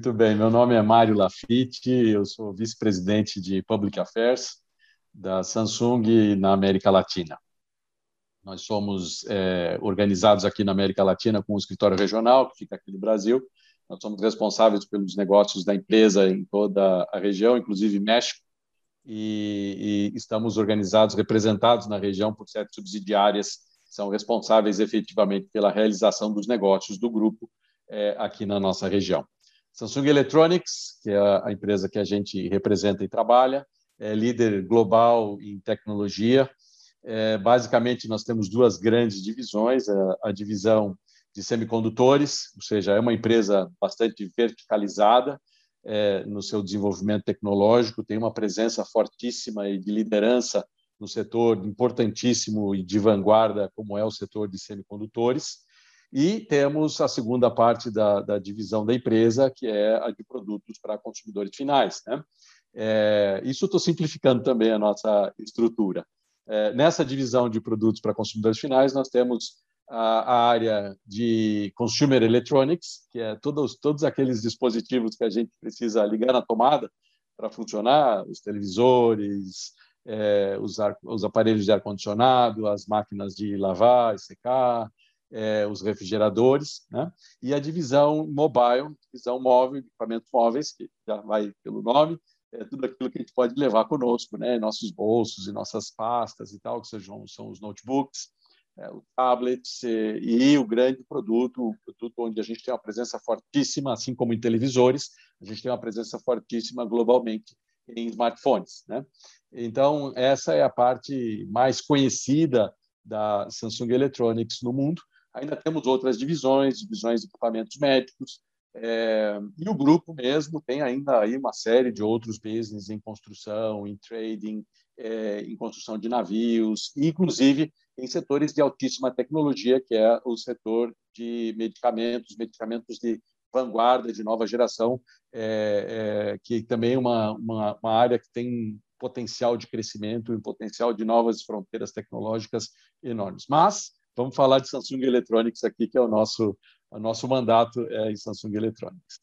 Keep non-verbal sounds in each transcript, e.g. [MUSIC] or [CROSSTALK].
Muito bem, meu nome é Mário Lafitte, eu sou vice-presidente de Public Affairs da Samsung na América Latina. Nós somos é, organizados aqui na América Latina com um escritório regional que fica aqui no Brasil. Nós somos responsáveis pelos negócios da empresa em toda a região, inclusive México, e, e estamos organizados, representados na região por sete subsidiárias que são responsáveis efetivamente pela realização dos negócios do grupo é, aqui na nossa região. Samsung Electronics, que é a empresa que a gente representa e trabalha, é líder global em tecnologia. É, basicamente, nós temos duas grandes divisões: a, a, divisão de semicondutores, ou seja, é uma empresa bastante verticalizada é, no seu desenvolvimento tecnológico, tem uma presença fortíssima e de liderança no setor importantíssimo e de vanguarda, como é o setor de semicondutores. E temos a segunda parte da, da divisão da empresa, que é a de produtos para consumidores finais. Né? É, isso estou simplificando também a nossa estrutura. É, nessa divisão de produtos para consumidores finais, nós temos a, a, área de consumer electronics, que é todos, todos aqueles dispositivos que a gente precisa ligar na tomada para funcionar, os televisores, é, os, ar, os aparelhos de ar-condicionado, as máquinas de lavar e secar, é, os refrigeradores, né? e a divisão mobile, divisão móvel, equipamentos móveis, que já vai pelo nome, é tudo aquilo que a gente pode levar conosco, né? nossos bolsos e nossas pastas e tal, que sejam, são os notebooks, é, tablets e, e o grande produto, o produto onde a gente tem uma presença fortíssima, assim como em televisores, a gente tem uma presença fortíssima globalmente em smartphones. Né? Então, essa é a parte mais conhecida da Samsung Electronics no mundo. Ainda temos outras divisões, divisões de equipamentos médicos, é, e o grupo mesmo tem ainda aí uma série de outros business em construção, em trading, é, em construção de navios, inclusive em setores de altíssima tecnologia, que é o setor de medicamentos, medicamentos de vanguarda, de nova geração, é, é que também é uma, uma, uma área que tem potencial de crescimento e potencial de novas fronteiras tecnológicas enormes. Mas Vamos falar de Samsung Electronics aqui, que é o nosso, o nosso mandato é em Samsung Electronics.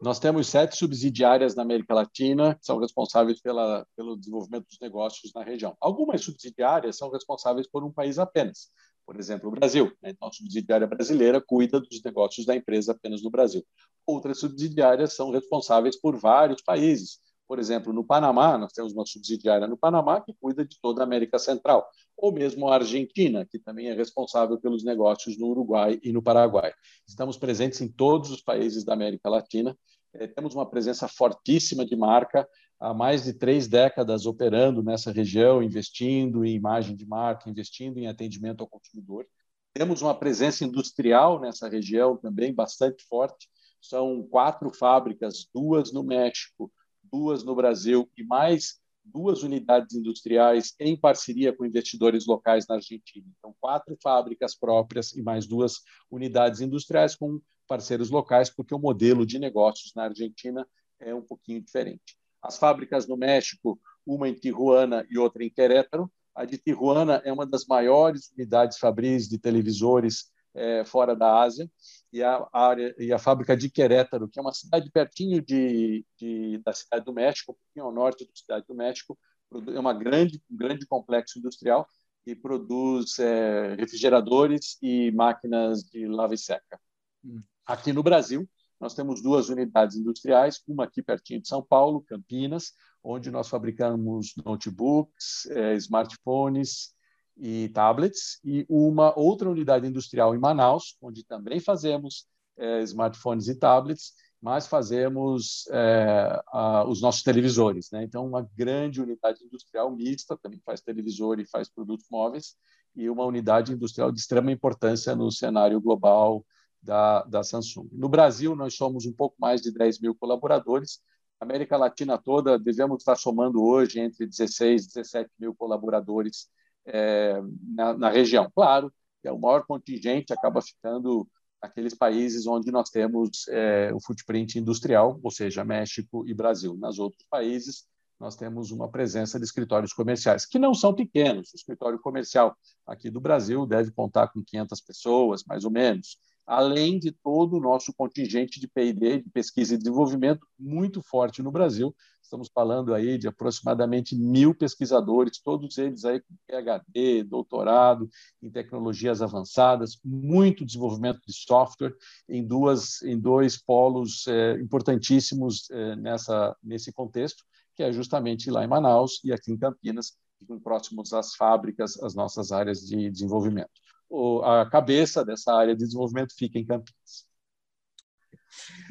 Nós temos sete subsidiárias na América Latina que são responsáveis pela, pelo desenvolvimento dos negócios na região. Algumas subsidiárias são responsáveis por um país apenas. Por exemplo, o Brasil. Né? Então, a subsidiária brasileira cuida dos negócios da empresa apenas no Brasil. Outras subsidiárias são responsáveis por vários países. Por exemplo, no Panamá, nós temos uma subsidiária no Panamá que cuida de toda a América Central, ou mesmo a Argentina, que também é responsável pelos negócios no Uruguai e no Paraguai. Estamos presentes em todos os países da América Latina, é, temos uma presença fortíssima de marca, há mais de três décadas operando nessa região, investindo em imagem de marca, investindo em atendimento ao consumidor. Temos uma presença industrial nessa região também bastante forte. São quatro fábricas, duas no México, duas no Brasil e mais duas unidades industriais em parceria com investidores locais na Argentina. Então, quatro fábricas próprias e mais duas unidades industriais com parceiros locais, porque o modelo de negócios na Argentina é um pouquinho diferente. As fábricas no México, uma em Tijuana e outra em Querétaro. A de Tijuana é uma das maiores unidades fabris de televisores é, fora da Ásia e a área e a fábrica de Querétaro, que é uma cidade pertinho de, de da cidade do México, um pouquinho ao norte da cidade do México, é uma grande um grande complexo industrial e produz é, refrigeradores e máquinas de lava e seca. Hum. Aqui no Brasil, nós temos duas unidades industriais, uma aqui pertinho de São Paulo, Campinas, onde nós fabricamos notebooks, é, smartphones, e tablets, e uma outra unidade industrial em Manaus, onde também fazemos é, smartphones e tablets, mas fazemos é, a, os nossos televisores. Né? Então, uma grande unidade industrial mista, também faz televisor e faz produtos móveis, e uma unidade industrial de extrema importância no cenário global da, da Samsung. No Brasil, nós somos um pouco mais de 10 mil colaboradores, América Latina toda, devemos estar somando hoje entre 16 e 17 mil colaboradores é, na, na, região. Claro é o maior contingente acaba ficando aqueles países onde nós temos é, o footprint industrial, ou seja, México e Brasil. Nas outros países, nós temos uma presença de escritórios comerciais, que não são pequenos. O escritório comercial aqui do Brasil deve contar com 500 pessoas, mais ou menos, além de todo o nosso contingente de P&D, de pesquisa e desenvolvimento, muito forte no Brasil. Estamos falando aí de aproximadamente mil pesquisadores, todos eles aí com PhD, doutorado em tecnologias avançadas, muito desenvolvimento de software em duas, em dois polos é, importantíssimos é, nessa nesse contexto que é justamente lá em Manaus e aqui em Campinas, próximos às fábricas, as nossas áreas de desenvolvimento. O, a cabeça dessa área de desenvolvimento fica em Campinas.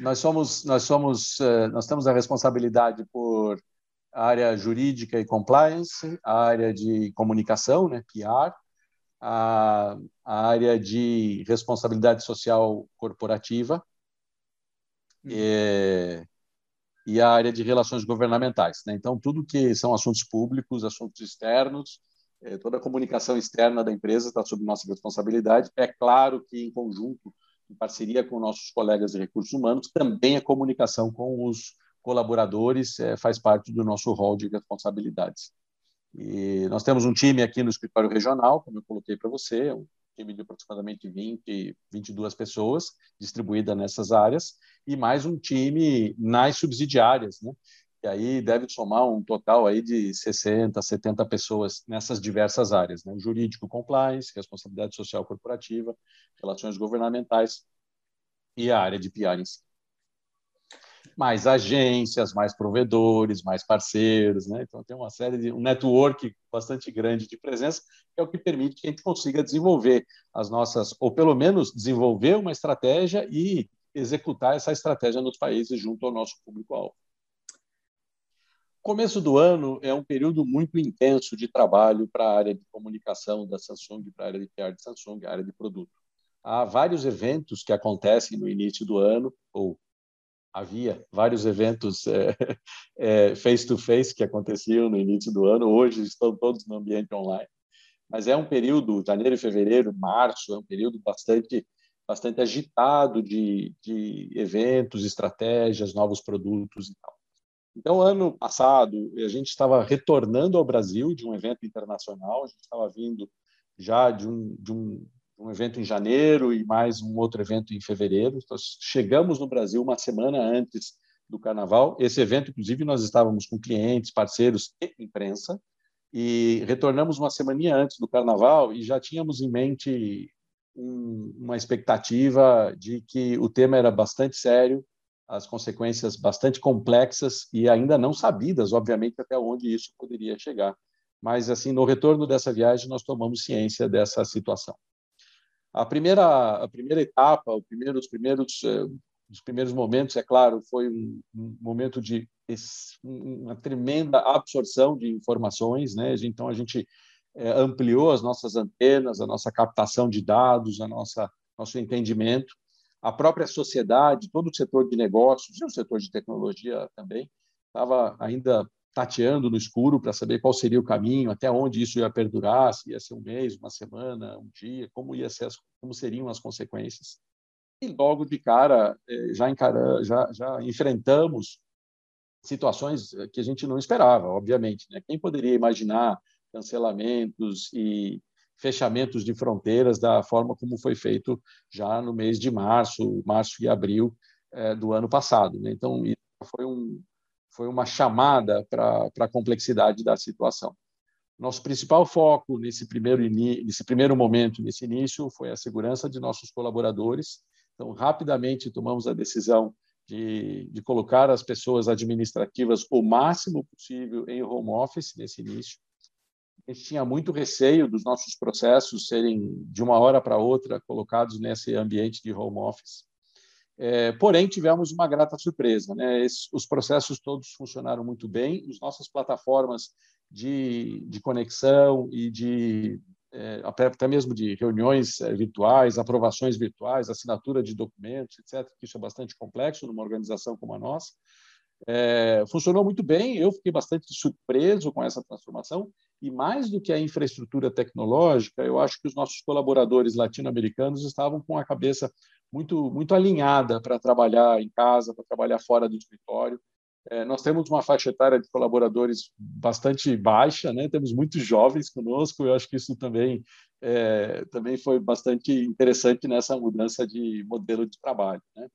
Nós somos, nós somos, eh, nós temos a responsabilidade por área jurídica e compliance, a área de comunicação, né, PR, a, a área de responsabilidade social corporativa, é, e a área de relações governamentais. Né? Então, tudo que são assuntos públicos, assuntos externos, eh, toda a comunicação externa da empresa está sob nossa responsabilidade. É claro que, em conjunto, em parceria com nossos colegas de recursos humanos, também a comunicação com os colaboradores é, faz parte do nosso rol de responsabilidades. E nós temos um time aqui no escritório regional, como eu coloquei para você, um time de aproximadamente 20, 22 pessoas distribuídas nessas áreas, e mais um time nas subsidiárias, né? E aí deve somar um total aí de 60, 70 pessoas nessas diversas áreas, né? Jurídico, compliance, responsabilidade social corporativa, relações governamentais e a área de PR em si mais agências, mais provedores, mais parceiros, né? Então tem uma série de um network bastante grande de presença, que é o que permite que a gente consiga desenvolver as nossas, ou pelo menos desenvolver uma estratégia e executar essa estratégia nos países junto ao nosso público-alvo. Começo do ano é um período muito intenso de trabalho para a área de comunicação da Samsung, para a área de PR de Samsung, a área de produto. Há vários eventos que acontecem no início do ano, ou havia vários eventos é, é, [LAUGHS] face-to-face que aconteciam no início do ano, hoje estão todos no ambiente online. Mas é um período, janeiro fevereiro, março, é um período bastante, bastante agitado de, de eventos, estratégias, novos produtos e tal. Então, ano passado, a gente estava retornando ao Brasil de um evento internacional, a gente estava vindo já de um, de um um evento em janeiro e mais um outro evento em fevereiro. Então, chegamos no Brasil uma semana antes do Carnaval. Esse evento, inclusive, nós estávamos com clientes, parceiros e imprensa, e retornamos uma semana antes do Carnaval e já tínhamos em mente um, uma expectativa de que o tema era bastante sério, as consequências bastante complexas e ainda não sabidas, obviamente, até onde isso poderia chegar. Mas, assim, no retorno dessa viagem, nós tomamos ciência dessa situação. A primeira, a primeira etapa, o primeiro, os primeiros eh, os primeiros momentos, é claro, foi um, um momento de uma tremenda absorção de informações, né? Então a gente é, ampliou as nossas antenas, a nossa captação de dados, a nossa nosso entendimento, a própria sociedade, todo o setor de negócios e o setor de tecnologia também estava ainda tateando no escuro para saber qual seria o caminho, até onde isso ia perdurar, se ia ser um mês, uma semana, um dia, como ia ser, como seriam as consequências. E logo de cara eh, já encara, já, já enfrentamos situações eh, que a gente não esperava, obviamente. Né? Quem poderia imaginar cancelamentos e fechamentos de fronteiras da forma como foi feito já no mês de março, março e abril eh, do ano passado. Né? Então, foi um, foi uma chamada para a complexidade da situação. Nosso principal foco nesse primeiro, nesse primeiro momento, nesse início, foi a segurança de nossos colaboradores. Então, rapidamente tomamos a decisão de, de colocar as pessoas administrativas o máximo possível em home office nesse início. A gente tinha muito receio dos nossos processos serem, de uma hora para outra, colocados nesse ambiente de home office. É, porém, tivemos uma grata surpresa. Né? Os processos todos funcionaram muito bem, as nossas plataformas de, de conexão e de é, até mesmo de reuniões é, virtuais, aprovações virtuais, assinatura de documentos, etc., que isso é bastante complexo numa organização como a nossa. É, funcionou muito bem, eu fiquei bastante surpreso com essa transformação, e mais do que a infraestrutura tecnológica, eu acho que os nossos colaboradores latino-americanos estavam com a cabeça muito, muito alinhada para trabalhar em casa, para trabalhar fora do escritório. É, nós temos uma faixa etária de colaboradores bastante baixa, né? temos muitos jovens conosco, eu acho que isso também, é, também foi bastante interessante nessa mudança de modelo de trabalho. Né?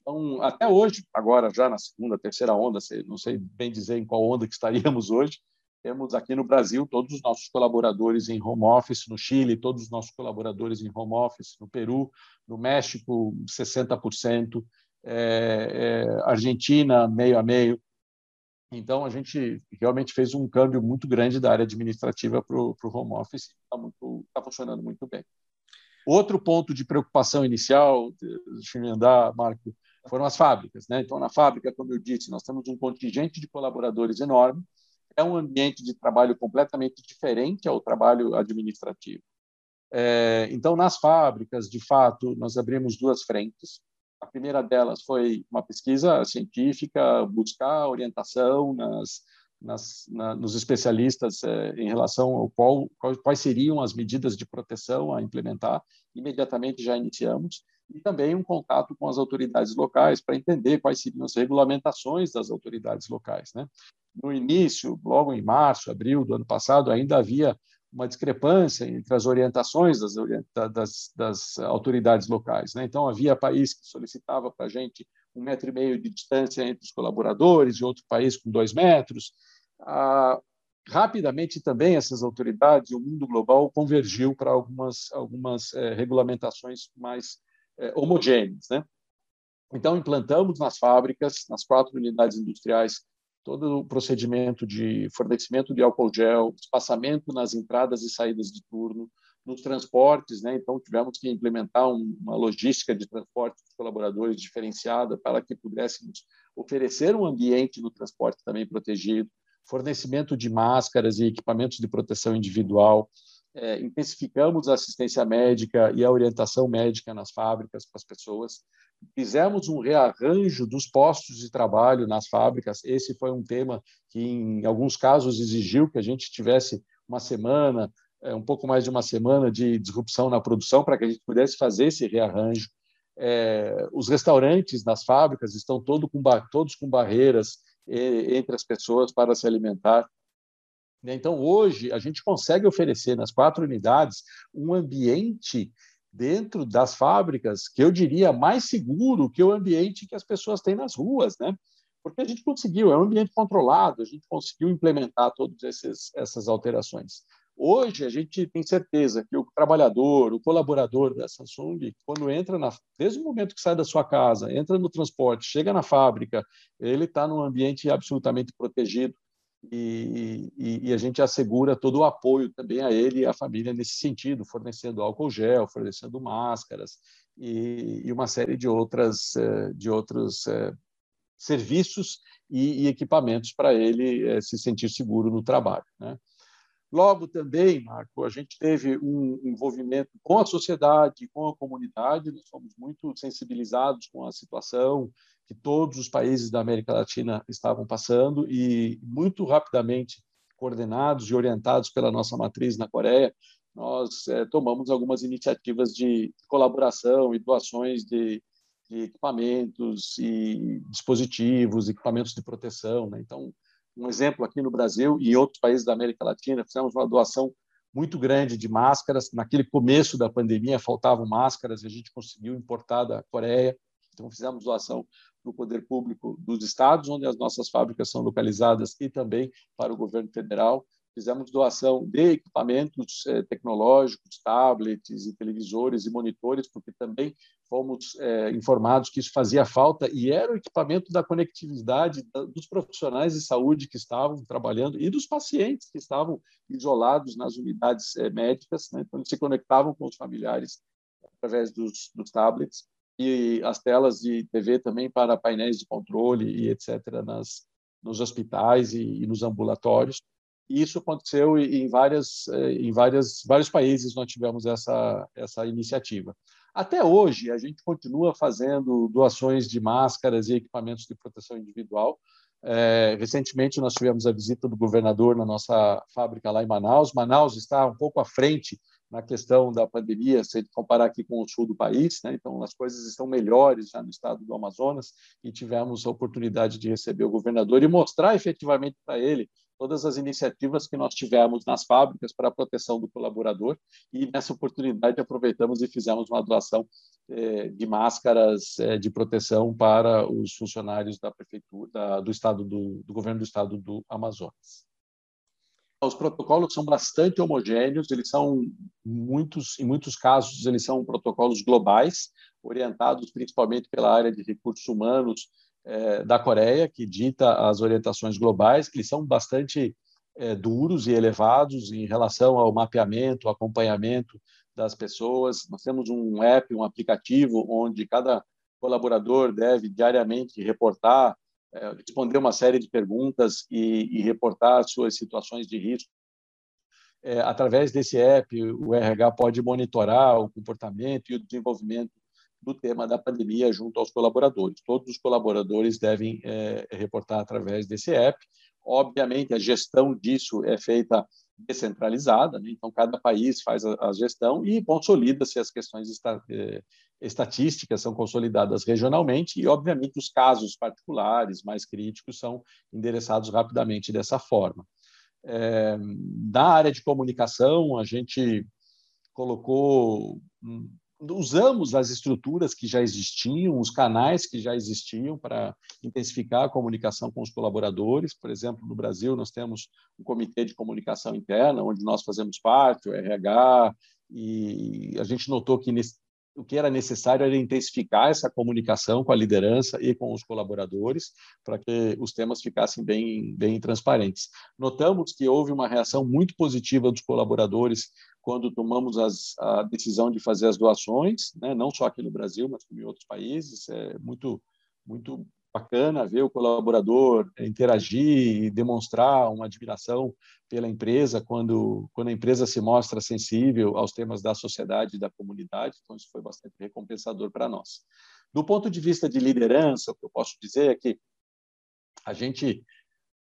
Então, até hoje, agora já na segunda, terceira onda, não sei bem dizer em qual onda que estaríamos hoje, temos aqui no Brasil todos os nossos colaboradores em home office, no Chile, todos os nossos colaboradores em home office, no Peru, no México, 60%, é, é, Argentina, meio a meio. Então, a gente realmente fez um câmbio muito grande da área administrativa para o home office, está tá funcionando muito bem. Outro ponto de preocupação inicial, deixa eu emendar, Marco, foram as fábricas. Né? Então, na fábrica, como eu disse, nós temos um contingente de colaboradores enorme, é um ambiente de trabalho completamente diferente ao trabalho administrativo. É, então, nas fábricas, de fato, nós abrimos duas frentes. A primeira delas foi uma pesquisa científica, buscar orientação nas, nas, na, nos especialistas é, em relação ao qual, quais seriam as medidas de proteção a implementar. Imediatamente já iniciamos e também um contato com as autoridades locais para entender quais seriam as regulamentações das autoridades locais. Né? No início, logo em março, abril do ano passado, ainda havia uma discrepância entre as orientações das, das, das autoridades locais. Né? Então, havia país que solicitava para a gente um metro e meio de distância entre os colaboradores, e outro país com dois metros. Ah, rapidamente também essas autoridades, o mundo global convergiu para algumas, algumas eh, regulamentações mais eh, homogêneas. Né? Então, implantamos nas fábricas, nas quatro unidades industriais, todo o procedimento de fornecimento de álcool gel, espaçamento nas entradas e saídas de turno, nos transportes, né? Então tivemos que implementar uma logística de transporte dos colaboradores diferenciada para que pudéssemos oferecer um ambiente no transporte também protegido, fornecimento de máscaras e equipamentos de proteção individual, é, intensificamos a assistência médica e a orientação médica nas fábricas para as pessoas, Fizemos um rearranjo dos postos de trabalho nas fábricas. Esse foi um tema que, em alguns casos, exigiu que a gente tivesse uma semana, é, um pouco mais de uma semana de disrupção na produção para que a gente pudesse fazer esse rearranjo. É, os restaurantes nas fábricas estão todo com, todos com barreiras entre as pessoas para se alimentar. Então, hoje, a gente consegue oferecer nas quatro unidades um ambiente dentro das fábricas, que eu diria mais seguro que o ambiente que as pessoas têm nas ruas, né? Porque a gente conseguiu, é um ambiente controlado, a gente conseguiu implementar todas essas alterações. Hoje, a gente tem certeza que o trabalhador, o colaborador da Samsung, quando entra, na, desde o momento que sai da sua casa, entra no transporte, chega na fábrica, ele está num ambiente absolutamente protegido, e, e, e, a gente assegura todo o apoio também a ele e à família nesse sentido, fornecendo álcool gel, fornecendo máscaras e, e uma série de outras eh, de outros eh, serviços e, equipamentos para ele eh, se sentir seguro no trabalho. Né? Logo também, Marco, a gente teve um envolvimento com a sociedade, com a comunidade, nós fomos muito sensibilizados com a situação que todos os países da América Latina estavam passando e muito rapidamente coordenados e orientados pela nossa matriz na Coreia, nós é, tomamos algumas iniciativas de colaboração e doações de, de equipamentos e dispositivos, equipamentos de proteção. Né? Então, um exemplo aqui no Brasil e em outros países da América Latina, fizemos uma doação muito grande de máscaras. Naquele começo da pandemia, faltavam máscaras e a gente conseguiu importar da Coreia. Então, fizemos doação para o poder público dos estados, onde as nossas fábricas são localizadas, e também para o governo federal. Fizemos doação de equipamentos eh, tecnológicos, tablets e televisores e monitores, porque também fomos é, informados que isso fazia falta e era o equipamento da conectividade dos profissionais de saúde que estavam trabalhando e dos pacientes que estavam isolados nas unidades é, médicas, né? então eles se conectavam com os familiares através dos, dos tablets e as telas de TV também para painéis de controle e etc. nas nos hospitais e, e nos ambulatórios. E isso aconteceu em várias é, em várias vários países nós tivemos essa essa iniciativa. Até hoje, a gente continua fazendo doações de máscaras e equipamentos de proteção individual. É, recentemente, nós tivemos a visita do governador na nossa fábrica lá em Manaus. Manaus está um pouco à frente na questão da pandemia, se comparar aqui com o sul do país, né? então as coisas estão melhores já no estado do Amazonas e tivemos a oportunidade de receber o governador e mostrar efetivamente para ele todas as iniciativas que nós tivemos nas fábricas para a proteção do colaborador e nessa oportunidade aproveitamos e fizemos uma doação eh, de máscaras eh, de proteção para os funcionários da prefeitura da, do estado do, do governo do estado do Amazonas. Os protocolos são bastante homogêneos, eles são muitos, em muitos casos eles são protocolos globais, orientados principalmente pela área de recursos humanos é, da Coreia, que dita as orientações globais, que são bastante é, duros e elevados em relação ao mapeamento, acompanhamento das pessoas. Nós temos um app, um aplicativo, onde cada colaborador deve diariamente reportar, responder uma série de perguntas e, e reportar suas situações de risco. É, através desse app, o RH pode monitorar o comportamento e o desenvolvimento do tema da pandemia junto aos colaboradores. Todos os colaboradores devem é, reportar através desse app. Obviamente, a gestão disso é feita descentralizada, né? então cada país faz a, a gestão e consolida-se as questões esta, é, estatísticas são consolidadas regionalmente e, obviamente, os casos particulares mais críticos são endereçados rapidamente dessa forma. É, da área de comunicação, a gente colocou usamos as estruturas que já existiam, os canais que já existiam para intensificar a comunicação com os colaboradores. Por exemplo, no Brasil, nós temos um comitê de comunicação interna, onde nós fazemos parte, o RH, e a gente notou que nesse, o que era necessário era intensificar essa comunicação com a liderança e com os colaboradores para que os temas ficassem bem, bem transparentes. Notamos que houve uma reação muito positiva dos colaboradores quando tomamos as, a decisão de fazer as doações, né? não só aqui no Brasil, mas em outros países. É muito, muito bacana ver o colaborador interagir e demonstrar uma admiração pela empresa quando, quando a empresa se mostra sensível aos temas da sociedade e da comunidade. Então, isso foi bastante recompensador para nós. Do ponto de vista de liderança, o que eu posso dizer é que a gente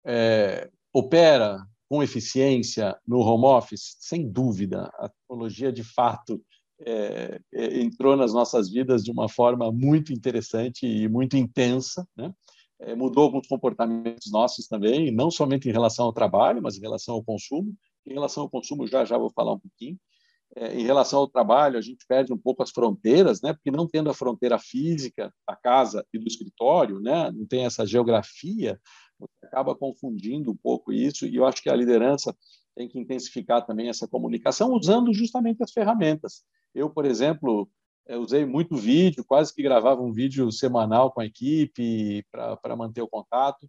é, opera com eficiência no home office? Sem dúvida, a tecnologia de fato é, é, entrou nas nossas vidas de uma forma muito interessante e muito intensa, né? É, mudou alguns comportamentos nossos também, não somente em relação ao trabalho, mas em relação ao consumo. Em relação ao consumo, já já vou falar um pouquinho. É, em relação ao trabalho, a gente perde um pouco as fronteiras, né? Porque não tendo a fronteira física da casa e do escritório, né? Não tem essa geografia você acaba confundindo um pouco isso, e eu acho que a liderança tem que intensificar também essa comunicação usando justamente as ferramentas. Eu, por exemplo, usei muito vídeo, quase que gravava um vídeo semanal com a equipe para manter o contato.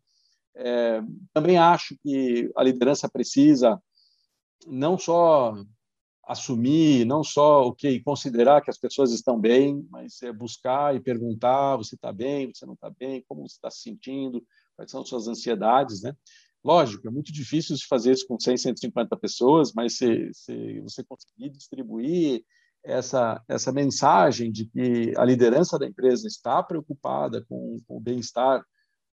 É, também acho que a liderança precisa não só assumir, não só o que considerar que as pessoas estão bem, mas é buscar e perguntar: você está bem, você não está bem, como você está se sentindo, quais são suas ansiedades, né? Lógico, é muito difícil de fazer isso com 100, 150 pessoas, mas se, se você conseguir distribuir essa, essa mensagem de que a liderança da empresa está preocupada com, com o bem-estar,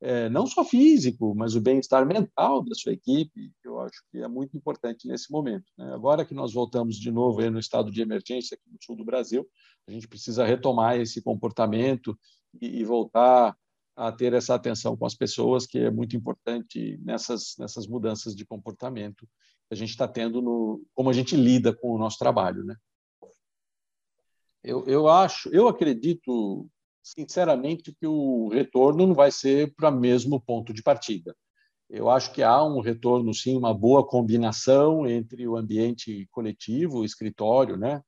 é, não só físico, mas o bem-estar mental da sua equipe, eu acho que é muito importante nesse momento. Né? Agora que nós voltamos de novo no estado de emergência aqui no sul do Brasil, a gente precisa retomar esse comportamento e, e voltar a ter essa atenção com as pessoas, que é muito importante nessas, nessas mudanças de comportamento que a gente está tendo no como a gente lida com o nosso trabalho, né? Eu, eu acho, eu acredito sinceramente que o retorno não vai ser para o mesmo ponto de partida. Eu acho que há um retorno, sim, uma boa combinação entre o ambiente coletivo, o escritório, né?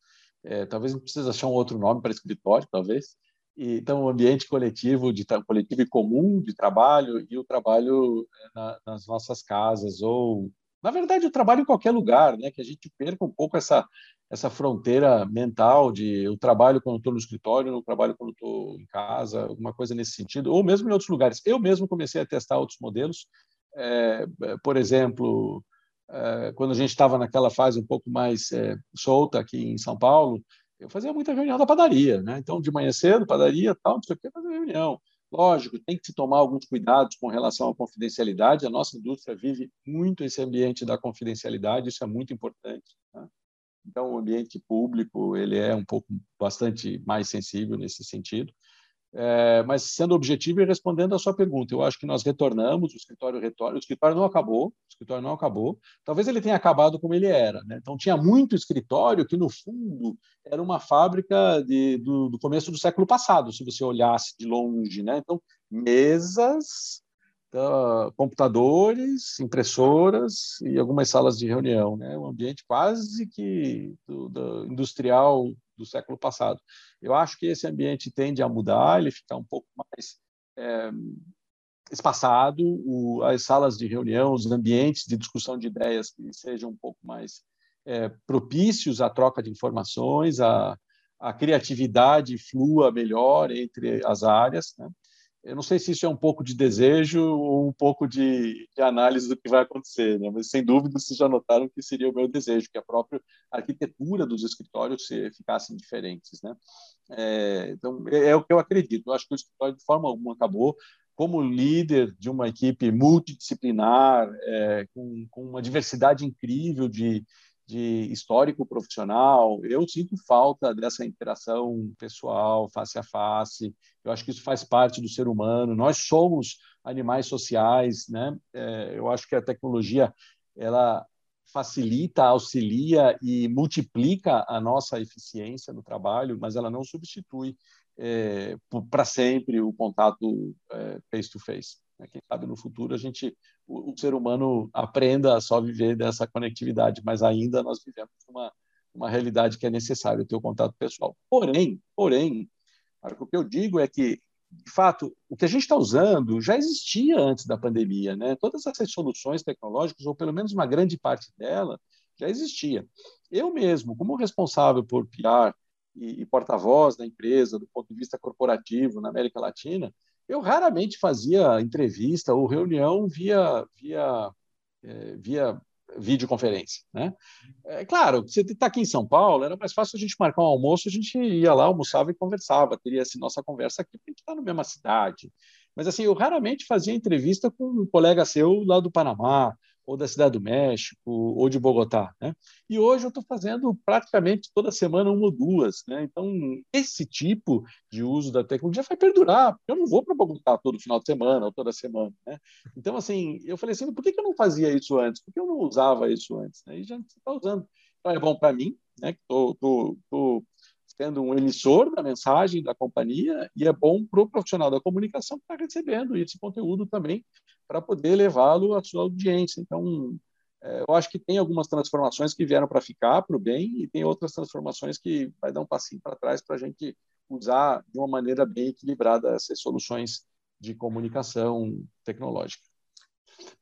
É, talvez não precise achar um outro nome para escritório, talvez, e, então, o ambiente coletivo, de coletivo e comum de trabalho e o trabalho eh, na, nas nossas casas ou, na verdade, o trabalho em qualquer lugar, né? Que a gente perca um pouco essa essa fronteira mental de eu trabalho quando estou no escritório, não trabalho quando estou em casa, alguma coisa nesse sentido, ou mesmo em outros lugares. Eu mesmo comecei a testar outros modelos, é, por exemplo, é, quando a gente estava naquela fase um pouco mais é, solta aqui em São Paulo, eu fazia muita reunião da padaria, né? Então, de manhã cedo, padaria, tal, não sei o que, fazer reunião. Lógico, tem que se tomar alguns cuidados com relação à confidencialidade. A nossa indústria vive muito esse ambiente da confidencialidade, isso é muito importante. Né? Então, o ambiente público ele é um pouco bastante mais sensível nesse sentido. É, mas sendo objetivo e respondendo a sua pergunta, eu acho que nós retornamos, o escritório retorna, o escritório não acabou, o escritório não acabou, talvez ele tenha acabado como ele era. Né? Então, tinha muito escritório que, no fundo, era uma fábrica de, do, do, começo do século passado, se você olhasse de longe. Né? Então, mesas, uh, computadores, impressoras e algumas salas de reunião. Né? Um ambiente quase que do, do industrial do século passado. Eu acho que esse ambiente tende a mudar, ele fica um pouco mais é, espaçado, o, as salas de reunião, os ambientes de discussão de ideias que sejam um pouco mais é, propícios à troca de informações, a, a criatividade flua melhor entre as áreas. Né? Eu não sei se isso é um pouco de desejo ou um pouco de, de, análise do que vai acontecer, né? mas sem dúvida vocês já notaram que seria o meu desejo, que a própria arquitetura dos escritórios ficassem diferentes. Né? É, então, é, é, o que eu acredito. Eu acho que o escritório, de forma alguma, acabou. Como líder de uma equipe multidisciplinar, é, com, com uma diversidade incrível de, de histórico profissional, eu sinto falta dessa interação pessoal, face a face. Eu acho que isso faz parte do ser humano. Nós somos animais sociais, né? É, eu acho que a tecnologia ela facilita, auxilia e multiplica a nossa eficiência no trabalho, mas ela não substitui é, para sempre o contato é, face to face. Né? Quem sabe no futuro a gente, o, ser humano aprenda a só viver dessa conectividade, mas ainda nós vivemos uma, uma realidade que é necessário ter o contato pessoal. Porém, porém, o que eu digo é que de fato, o que a gente está usando já existia antes da pandemia, né? Todas essas soluções tecnológicas, ou pelo menos uma grande parte dela, já existia. Eu mesmo, como responsável por PR e, e porta-voz da empresa do ponto de vista corporativo na América Latina, eu raramente fazia entrevista ou reunião via, via, é, via videoconferência. Né? É claro, você está aqui em São Paulo, era mais fácil a gente marcar um almoço, a gente ia lá, almoçava e conversava, teria assim, nossa conversa aqui, porque a gente está na mesma cidade. Mas assim, eu raramente fazia entrevista com um colega seu lá do Panamá, ou da Cidade do México, ou de Bogotá. Né? E hoje eu estou fazendo praticamente toda semana uma ou duas. Né? Então, esse tipo de uso da tecnologia vai perdurar, porque eu não vou para Bogotá todo final de semana ou toda semana. Né? Então, assim, eu falei assim, por que, eu não fazia isso antes? Por que eu não usava isso antes? Né? E já está usando. Então, é bom para mim, né? que estou sendo um emissor da mensagem da companhia e é bom para o profissional da comunicação que está recebendo esse conteúdo também para poder levá-lo à sua audiência. Então, é, eu acho que tem algumas transformações que vieram para ficar para o bem e tem outras transformações que vai dar um passinho para trás para a gente usar de uma maneira bem equilibrada essas soluções de comunicação tecnológica.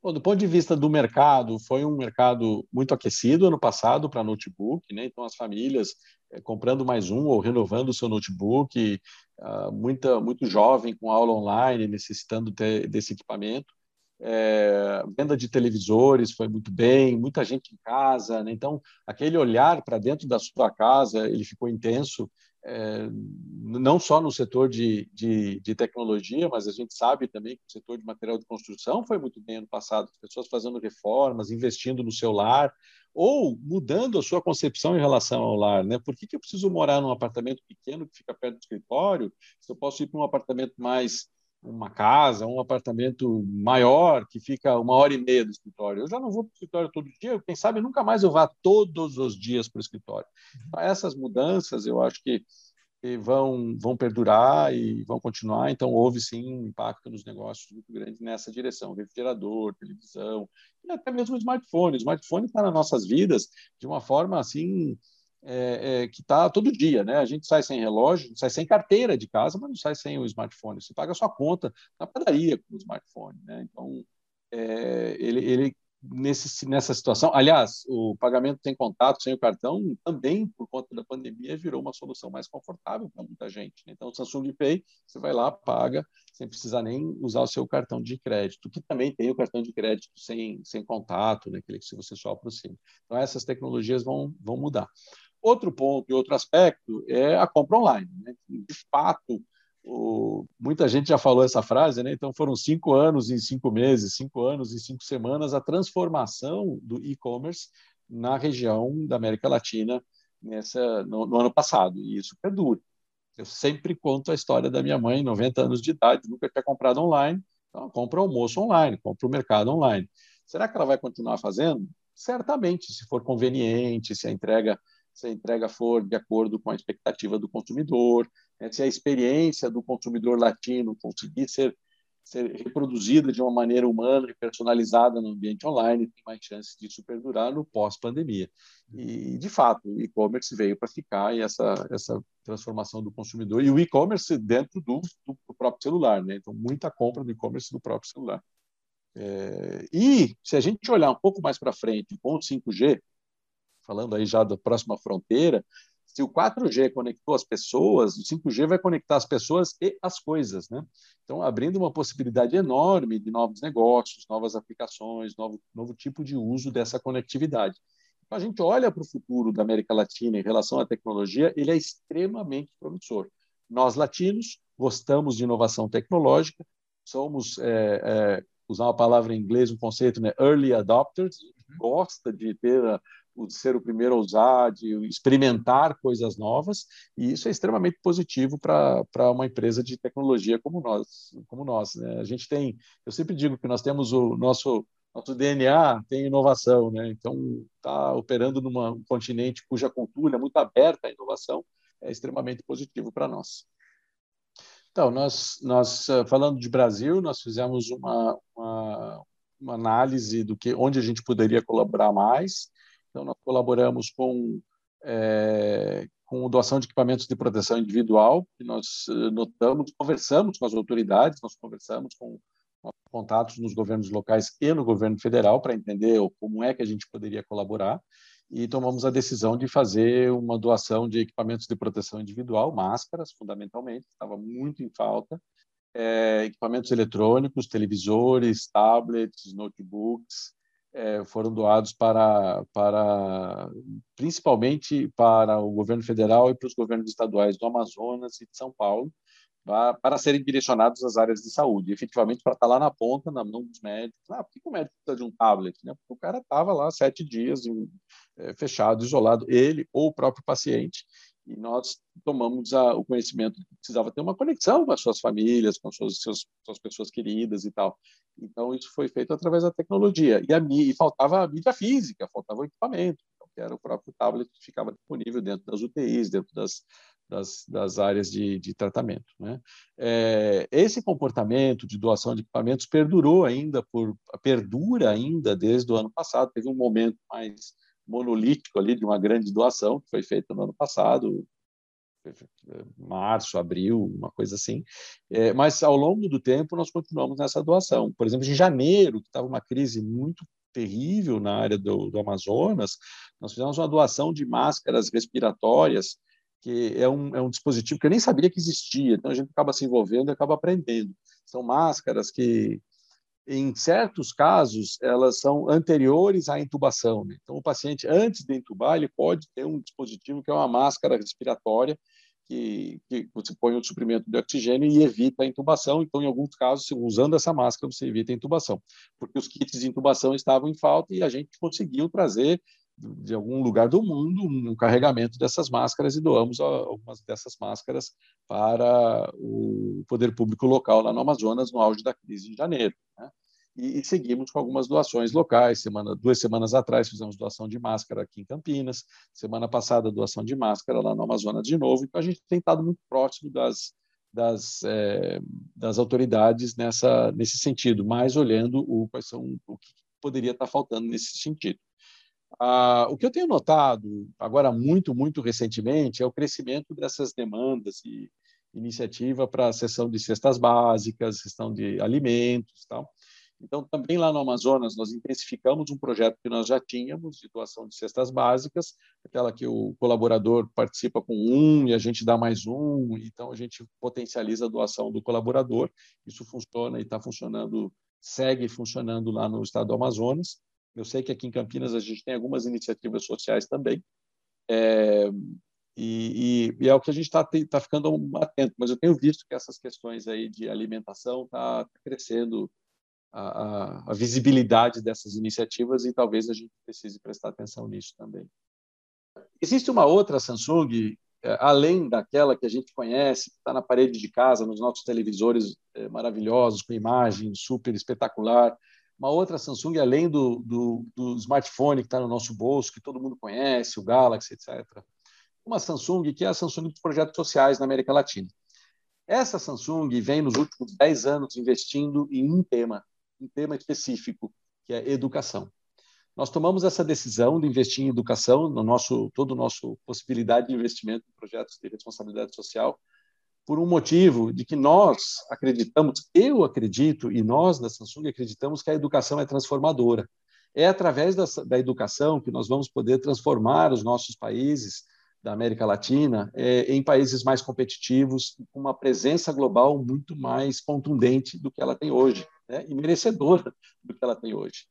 Bom, do ponto de vista do mercado, foi um mercado muito aquecido ano passado para notebook, né? então as famílias comprando mais um ou renovando o seu notebook, uh, muita, muito jovem com aula online, necessitando ter, desse equipamento. É, venda de televisores foi muito bem, muita gente em casa, né? então aquele olhar para dentro da sua casa ele ficou intenso é, não só no setor de, de, de, tecnologia, mas a gente sabe também que o setor de material de construção foi muito bem ano passado, as pessoas fazendo reformas, investindo no seu lar, ou mudando a sua concepção em relação ao lar. Né? Por que, que eu preciso morar num apartamento pequeno que fica perto do escritório, se eu posso ir para um apartamento mais uma casa, um apartamento maior que fica uma hora e meia do escritório. Eu já não vou para o escritório todo dia, quem sabe nunca mais eu vá todos os dias para o escritório. Então, essas mudanças eu acho que vão, vão perdurar e vão continuar. Então, houve sim um impacto nos negócios muito grande nessa direção: refrigerador, televisão e até mesmo o smartphone. O smartphone está nas nossas vidas de uma forma assim é, é, que está todo dia, né? A gente sai sem relógio, sai sem carteira de casa, mas não sai sem o smartphone. Você paga a sua conta na padaria com o smartphone, né? Então, é, ele, ele nesse, nessa situação, aliás, o pagamento sem contato, sem o cartão, também por conta da pandemia virou uma solução mais confortável para muita gente. Né? Então, o Samsung Pay, você vai lá, paga, sem precisar nem usar o seu cartão de crédito, que também tem o cartão de crédito sem, sem contato, né? aquele que você só aproxima. Então, essas tecnologias vão, vão mudar. Outro ponto e outro aspecto é a compra online. Né? De fato, o, muita gente já falou essa frase, né? então foram cinco anos em cinco meses, cinco anos em cinco semanas, a transformação do e-commerce na região da América Latina nessa no, no ano passado, e isso perdura. Eu sempre conto a história da minha mãe, 90 anos de idade, nunca tinha comprado online, então compra almoço online, compra o mercado online. Será que ela vai continuar fazendo? Certamente, se for conveniente, se a entrega se a entrega for de acordo com a expectativa do consumidor, né? se a experiência do consumidor latino conseguir ser ser reproduzida de uma maneira humana e personalizada no ambiente online, tem mais chances disso perdurar no pós-pandemia. E, de fato, o e-commerce veio para ficar e essa, essa transformação do consumidor. E o e-commerce dentro do, do, próprio celular, né? Então, muita compra do e-commerce do próprio celular. É, e, se a gente olhar um pouco mais para frente com o 5G, falando aí já da próxima fronteira, se o 4G conectou as pessoas, o 5G vai conectar as pessoas e as coisas, né? Então, abrindo uma possibilidade enorme de novos negócios, novas aplicações, novo, novo tipo de uso dessa conectividade. Então, a gente olha para o futuro da América Latina em relação à tecnologia, ele é extremamente promissor. Nós, latinos, gostamos de inovação tecnológica, somos, é, é, usar uma palavra em inglês, um conceito, né? early adopters, gosta de ter a, de ser o primeiro a usar, de experimentar coisas novas, e isso é extremamente positivo para uma empresa de tecnologia como nós. Como nós né? A gente tem, eu sempre digo que nós temos o nosso nosso DNA tem inovação, né? Então está operando num continente cuja cultura é muito aberta à inovação é extremamente positivo para nós. Então nós nós eh, falando de Brasil nós fizemos uma, uma uma análise do que onde a gente poderia colaborar mais então, nós colaboramos com, é, com doação de equipamentos de proteção individual, que nós eh, notamos, conversamos com as autoridades, nós conversamos com contatos nos governos locais e no governo federal para entender como é que a gente poderia colaborar. E tomamos a decisão de fazer uma doação de equipamentos de proteção individual, máscaras, fundamentalmente, estava muito em falta, é, equipamentos eletrônicos, televisores, tablets, notebooks, é, foram doados para, para, principalmente para o governo federal e para os governos estaduais do Amazonas e de São Paulo, para, serem direcionados às áreas de saúde, efetivamente para estar lá na ponta, na mão dos médicos. Ah, por que o médico precisa de um tablet? Né? Porque o cara estava lá sete dias é, fechado, isolado, ele ou o próprio paciente, e nós tomamos a, o conhecimento que precisava ter uma conexão com as suas famílias, com as suas, suas, suas pessoas queridas e tal. Então, isso foi feito através da tecnologia. E, a, e faltava a mídia física, faltava o equipamento, então, que era o próprio tablet que ficava disponível dentro das UTIs, dentro das, das, das áreas de, de tratamento. Né? É, esse comportamento de doação de equipamentos perdurou ainda, por, perdura ainda desde o ano passado. Teve um momento mais monolítico ali de uma grande doação que foi feita no ano passado, março, abril, uma coisa assim. É, mas ao longo do tempo nós continuamos nessa doação. Por exemplo, em janeiro, que estava uma crise muito terrível na área do, do, Amazonas, nós fizemos uma doação de máscaras respiratórias, que é um, é um dispositivo que eu nem sabia que existia, então a gente acaba se envolvendo e acaba aprendendo. São máscaras que em certos casos, elas são anteriores à intubação. Né? Então, o paciente, antes de intubar, ele pode ter um dispositivo que é uma máscara respiratória, que, que você põe o suprimento de oxigênio e evita a intubação. Então, em alguns casos, usando essa máscara, você evita a intubação, porque os kits de intubação estavam em falta e a gente conseguiu trazer de algum lugar do mundo um carregamento dessas máscaras e doamos algumas dessas máscaras para o poder público local lá no Amazonas no auge da crise em janeiro. Né? E, e, seguimos com algumas doações locais. Semana, duas semanas atrás fizemos doação de máscara aqui em Campinas, semana passada doação de máscara lá no Amazonas de novo. Então a gente tem estado muito próximo das, das, é, das autoridades nessa, nesse sentido, mais olhando o, quais são, o que poderia estar faltando nesse sentido. Ah, o que eu tenho notado agora muito, muito recentemente é o crescimento dessas demandas e iniciativa para a sessão de cestas básicas, sessão de alimentos, tal. Então, também lá no Amazonas, nós intensificamos um projeto que nós já tínhamos de doação de cestas básicas, aquela que o colaborador participa com um e a gente dá mais um, então a gente potencializa a doação do colaborador. Isso funciona e está funcionando, segue funcionando lá no estado do Amazonas. Eu sei que aqui em Campinas a gente tem algumas iniciativas sociais também. É, e, e, e, é o que a gente está tá ficando atento, mas eu tenho visto que essas questões aí de alimentação está tá crescendo a, a, a, visibilidade dessas iniciativas e talvez a gente precise prestar atenção nisso também. Existe uma outra Samsung, é, além daquela que a gente conhece, está na parede de casa, nos nossos televisores é, maravilhosos, com imagem super espetacular. Uma outra Samsung, além do, do, do smartphone que está no nosso bolso, que todo mundo conhece, o Galaxy, etc. Uma Samsung que é a Samsung dos projetos sociais na América Latina. Essa Samsung vem nos últimos 10 anos investindo em um tema, um tema específico, que é educação. Nós tomamos essa decisão de investir em educação, no nosso todo o nosso possibilidade de investimento em projetos de responsabilidade social, por um motivo de que nós acreditamos, eu acredito e nós da Samsung acreditamos que a educação é transformadora. É através da, da educação que nós vamos poder transformar os nossos países da América Latina é, em países mais competitivos, com uma presença global muito mais contundente do que ela tem hoje, né? e merecedora do que ela tem hoje.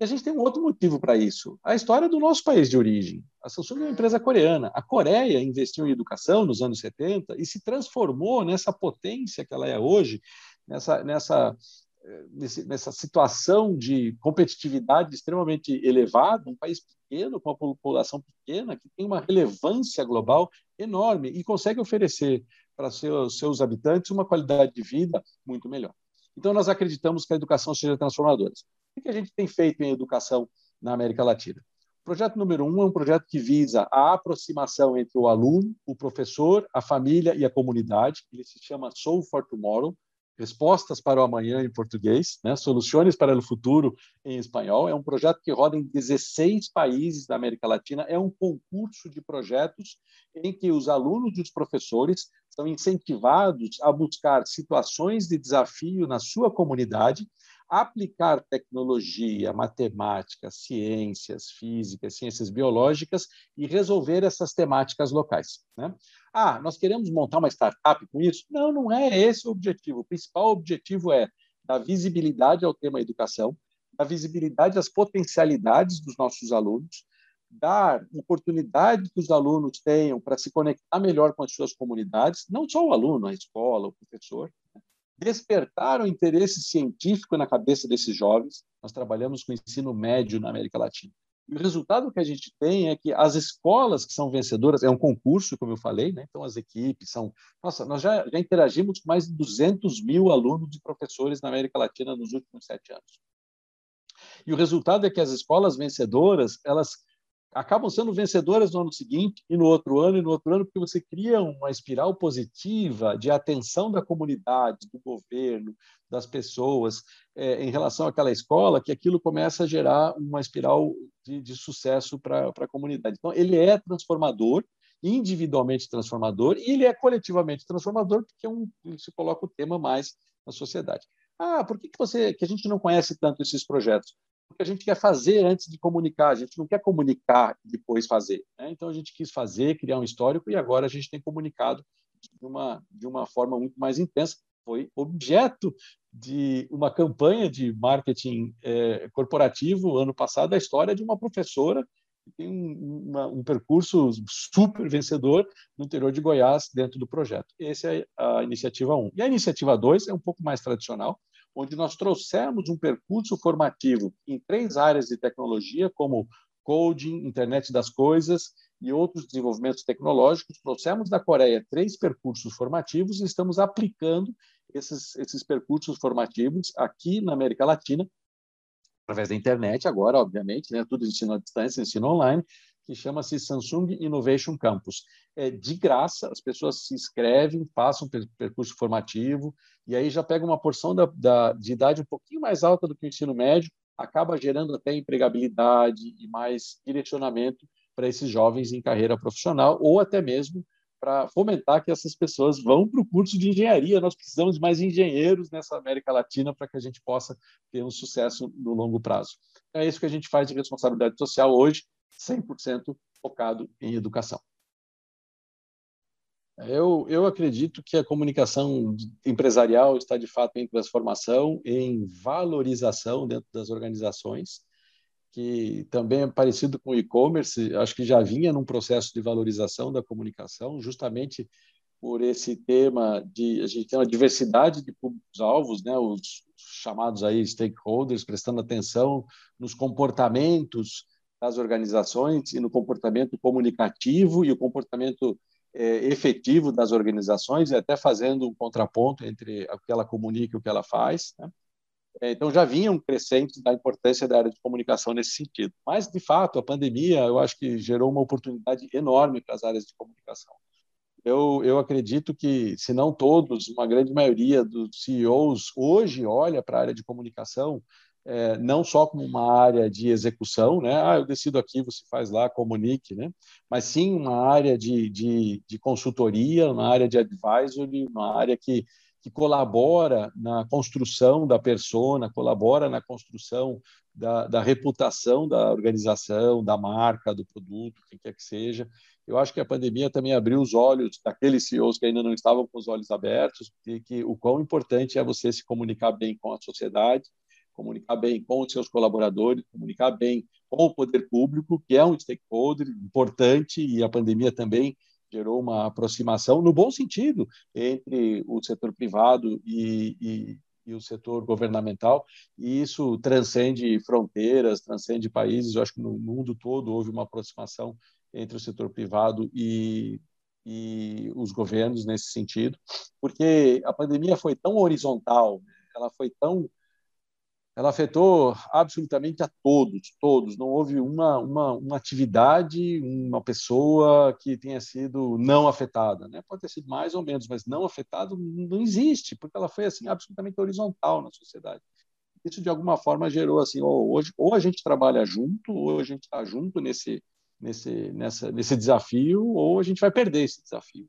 E a gente tem um outro motivo para isso. A história do nosso país de origem. A Samsung é uma empresa coreana. A Coreia investiu em educação nos anos 70 e se transformou nessa potência que ela é hoje, nessa, nessa, eh, nessa situação de competitividade extremamente elevada, um país pequeno, com uma população pequena, que tem uma relevância global enorme e consegue oferecer para seus, seus habitantes uma qualidade de vida muito melhor. Então, nós acreditamos que a educação seja transformadora. O que a gente tem feito em educação na América Latina? O projeto número um é um projeto que visa a aproximação entre o aluno, o professor, a família e a comunidade. Ele se chama Soul for Tomorrow, Respostas para o Amanhã em português, né? Soluções para o Futuro em espanhol. É um projeto que roda em 16 países da América Latina. É um concurso de projetos em que os alunos e os professores são incentivados a buscar situações de desafio na sua comunidade aplicar tecnologia, matemática, ciências físicas, ciências biológicas e resolver essas temáticas locais. Né? Ah, nós queremos montar uma startup com isso? Não, não é esse o objetivo. O principal objetivo é dar visibilidade ao tema educação, dar visibilidade às potencialidades dos nossos alunos, dar oportunidade que os alunos tenham para se conectar melhor com as suas comunidades, não só o aluno, a escola, o professor, né? Despertar o interesse científico na cabeça desses jovens. Nós trabalhamos com ensino médio na América Latina. E o resultado que a gente tem é que as escolas que são vencedoras, é um concurso, como eu falei, né? então as equipes são. Nossa, nós já, já interagimos com mais de 200 mil alunos e professores na América Latina nos últimos sete anos. E o resultado é que as escolas vencedoras, elas acabam sendo vencedoras no ano seguinte e no outro ano e no outro ano, porque você cria uma espiral positiva de atenção da comunidade, do governo, das pessoas é, em relação àquela escola, que aquilo começa a gerar uma espiral de, de sucesso para a comunidade. Então, ele é transformador, individualmente transformador, e ele é coletivamente transformador, porque é um, se coloca o tema mais na sociedade. Ah, por que, que, você, que a gente não conhece tanto esses projetos? Porque a gente quer fazer antes de comunicar, a gente não quer comunicar e depois fazer. Né? Então a gente quis fazer, criar um histórico e agora a gente tem comunicado de uma, de uma forma muito mais intensa. Foi objeto de uma campanha de marketing é, corporativo ano passado, a história de uma professora que tem um, um percurso super vencedor no interior de Goiás dentro do projeto. Essa é a iniciativa 1. E a iniciativa 2 é um pouco mais tradicional, onde nós trouxemos um percurso formativo em três áreas de tecnologia, como coding, internet das coisas e outros desenvolvimentos tecnológicos. Trouxemos da Coreia três percursos formativos e estamos aplicando esses, esses percursos formativos aqui na América Latina, através da internet, agora, obviamente, né? tudo ensino à distância, ensino online, que chama-se Samsung Innovation Campus. É de graça, as pessoas se inscrevem, passam pelo percurso formativo, e aí já pega uma porção da, da, de idade um pouquinho mais alta do que o ensino médio, acaba gerando até empregabilidade e mais direcionamento para esses jovens em carreira profissional, ou até mesmo para fomentar que essas pessoas vão para o curso de engenharia. Nós precisamos de mais engenheiros nessa América Latina para que a gente possa ter um sucesso no longo prazo. É isso que a gente faz de responsabilidade social hoje, 100% focado em educação. Eu, eu acredito que a comunicação empresarial está, de fato, em transformação, em valorização dentro das organizações, que também é parecido com o e-commerce, acho que já vinha num processo de valorização da comunicação, justamente por esse tema de a gente tem uma diversidade de públicos-alvos, né, os chamados aí stakeholders, prestando atenção nos comportamentos das organizações e no comportamento comunicativo e o comportamento é, efetivo das organizações, até fazendo um contraponto entre o que ela comunica e o que ela faz. Né? É, então, já vinham crescentes da importância da área de comunicação nesse sentido. Mas, de fato, a pandemia, eu acho que gerou uma oportunidade enorme para as áreas de comunicação. Eu, eu acredito que, se não todos, uma grande maioria dos CEOs hoje olha para a área de comunicação é, não só como uma área de execução, né? Ah, eu decido aqui, você faz lá, comunique, né? Mas sim uma área de, de, de consultoria, uma área de advisory, uma área que, que colabora na construção da persona, colabora na construção da, da reputação da organização, da marca, do produto, quem quer que seja. Eu acho que a pandemia também abriu os olhos daqueles CEOs que ainda não estavam com os olhos abertos, e que o quão importante é você se comunicar bem com a sociedade, comunicar bem com os seus colaboradores, comunicar bem com o poder público, que é um stakeholder importante, e a pandemia também gerou uma aproximação, no bom sentido, entre o setor privado e, e, e o setor governamental, e isso transcende fronteiras, transcende países. Eu acho que no mundo todo houve uma aproximação entre o setor privado e, e os governos nesse sentido, porque a pandemia foi tão horizontal, ela foi tão ela afetou absolutamente a todos, todos. Não houve uma, uma, uma atividade, uma pessoa que tenha sido não afetada. Né? Pode ter sido mais ou menos, mas não afetado não existe, porque ela foi assim absolutamente horizontal na sociedade. Isso de alguma forma gerou assim, ou, hoje, ou a gente trabalha junto, ou a gente está junto nesse, nesse, nessa, nesse desafio, ou a gente vai perder esse desafio.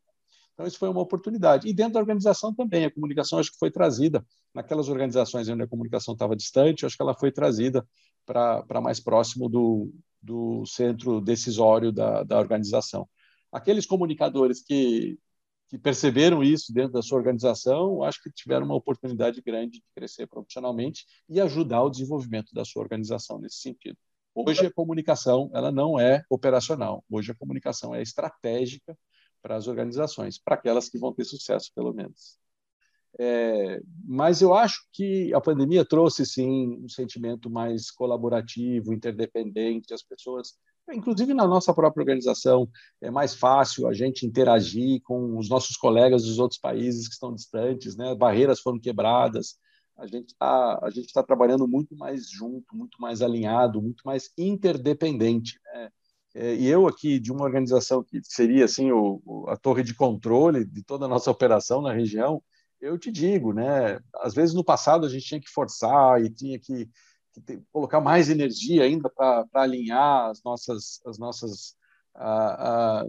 Então, isso foi uma oportunidade. E dentro da organização também, a comunicação acho que foi trazida, naquelas organizações onde a comunicação estava distante, acho que ela foi trazida para mais próximo do, do centro decisório da, da organização. Aqueles comunicadores que, que perceberam isso dentro da sua organização, acho que tiveram uma oportunidade grande de crescer profissionalmente e ajudar o desenvolvimento da sua organização nesse sentido. Hoje a comunicação ela não é operacional, hoje a comunicação é estratégica para as organizações, para aquelas que vão ter sucesso, pelo menos. É, mas eu acho que a pandemia trouxe, sim, um sentimento mais colaborativo, interdependente, as pessoas, inclusive na nossa própria organização, é mais fácil a gente interagir com os nossos colegas dos outros países que estão distantes, né? barreiras foram quebradas, a gente está tá trabalhando muito mais junto, muito mais alinhado, muito mais interdependente. Né? É, e eu aqui de uma organização que seria assim o, a torre de controle de toda a nossa operação na região, eu te digo, né? Às vezes no passado a gente tinha que forçar e tinha que, que ter, colocar mais energia ainda para alinhar as nossas as nossas a, a,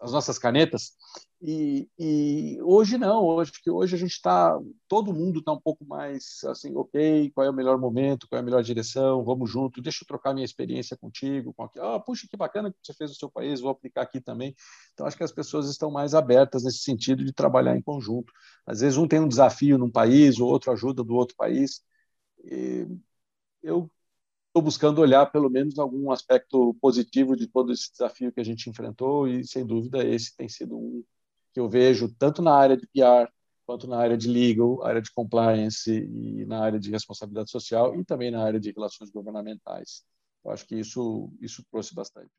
as nossas canetas. E, e, hoje não, hoje que hoje a gente está, todo mundo está um pouco mais assim, ok, qual é o melhor momento, qual é a melhor direção, vamos junto, deixa eu trocar minha experiência contigo, com aqui, ah, puxa que bacana que você fez no seu país, vou aplicar aqui também. Então acho que as pessoas estão mais abertas nesse sentido de trabalhar em conjunto. Às vezes um tem um desafio num país, o outro ajuda do outro país. E eu estou buscando olhar pelo menos algum aspecto positivo de todo esse desafio que a gente enfrentou e sem dúvida esse tem sido um que eu vejo tanto na área de PR quanto na área de legal, área de compliance e na área de responsabilidade social e também na área de relações governamentais. Eu acho que isso isso trouxe bastante.